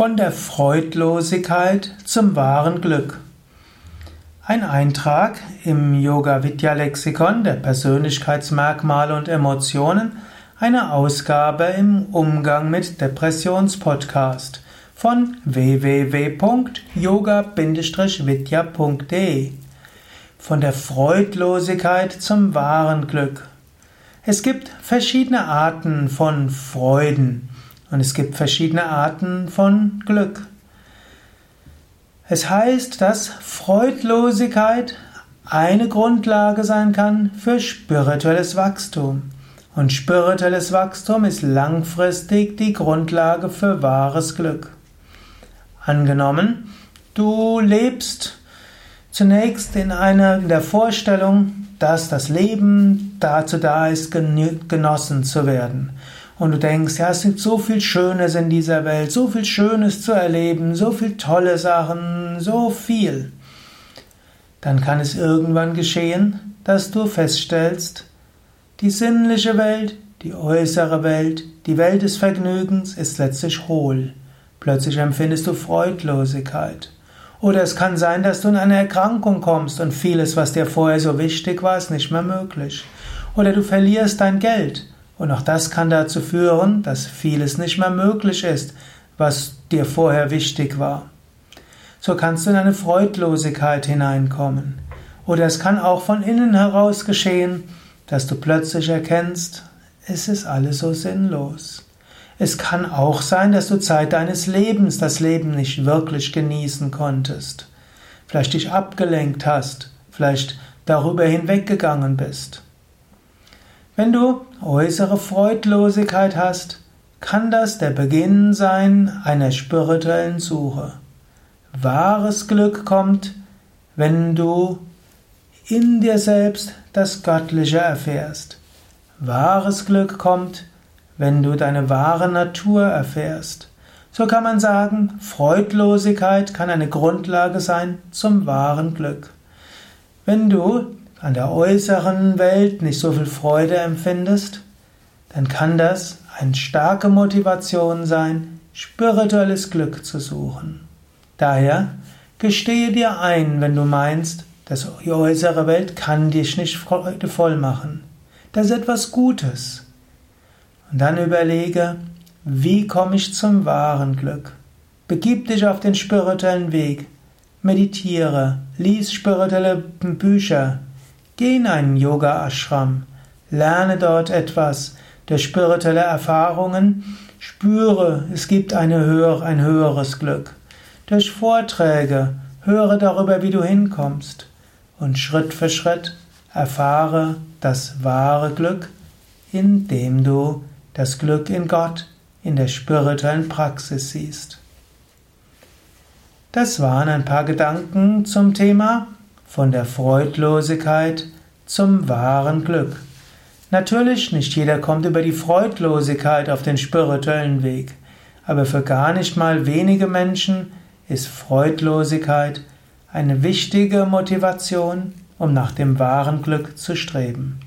Von der Freudlosigkeit zum wahren Glück. Ein Eintrag im Yoga Vidya Lexikon der Persönlichkeitsmerkmale und Emotionen, eine Ausgabe im Umgang mit Depressionspodcast von www.yoga-vidya.de Von der Freudlosigkeit zum wahren Glück. Es gibt verschiedene Arten von Freuden. Und es gibt verschiedene Arten von Glück. Es heißt, dass Freudlosigkeit eine Grundlage sein kann für spirituelles Wachstum. Und spirituelles Wachstum ist langfristig die Grundlage für wahres Glück. Angenommen, du lebst zunächst in einer in der Vorstellung, dass das Leben dazu da ist, genossen zu werden und du denkst, ja, es gibt so viel Schönes in dieser Welt, so viel Schönes zu erleben, so viel tolle Sachen, so viel, dann kann es irgendwann geschehen, dass du feststellst, die sinnliche Welt, die äußere Welt, die Welt des Vergnügens ist letztlich hohl. Plötzlich empfindest du Freudlosigkeit. Oder es kann sein, dass du in eine Erkrankung kommst und vieles, was dir vorher so wichtig war, ist nicht mehr möglich. Oder du verlierst dein Geld und auch das kann dazu führen, dass vieles nicht mehr möglich ist, was dir vorher wichtig war. So kannst du in eine Freudlosigkeit hineinkommen. Oder es kann auch von innen heraus geschehen, dass du plötzlich erkennst, es ist alles so sinnlos. Es kann auch sein, dass du Zeit deines Lebens das Leben nicht wirklich genießen konntest. Vielleicht dich abgelenkt hast, vielleicht darüber hinweggegangen bist. Wenn du äußere Freudlosigkeit hast, kann das der Beginn sein einer spirituellen Suche. Wahres Glück kommt, wenn du in dir selbst das Göttliche erfährst. Wahres Glück kommt, wenn du deine wahre Natur erfährst. So kann man sagen, Freudlosigkeit kann eine Grundlage sein zum wahren Glück. Wenn du an der äußeren Welt nicht so viel Freude empfindest, dann kann das eine starke Motivation sein, spirituelles Glück zu suchen. Daher gestehe dir ein, wenn du meinst, dass die äußere Welt kann dich nicht freudevoll machen. Das ist etwas Gutes. Und dann überlege, wie komme ich zum wahren Glück? Begib dich auf den spirituellen Weg. Meditiere, lies spirituelle Bücher, Geh in einen Yoga-Ashram, lerne dort etwas durch spirituelle Erfahrungen, spüre, es gibt höhere, ein höheres Glück. Durch Vorträge höre darüber, wie du hinkommst und Schritt für Schritt erfahre das wahre Glück, indem du das Glück in Gott, in der spirituellen Praxis siehst. Das waren ein paar Gedanken zum Thema von der Freudlosigkeit zum wahren Glück. Natürlich, nicht jeder kommt über die Freudlosigkeit auf den spirituellen Weg, aber für gar nicht mal wenige Menschen ist Freudlosigkeit eine wichtige Motivation, um nach dem wahren Glück zu streben.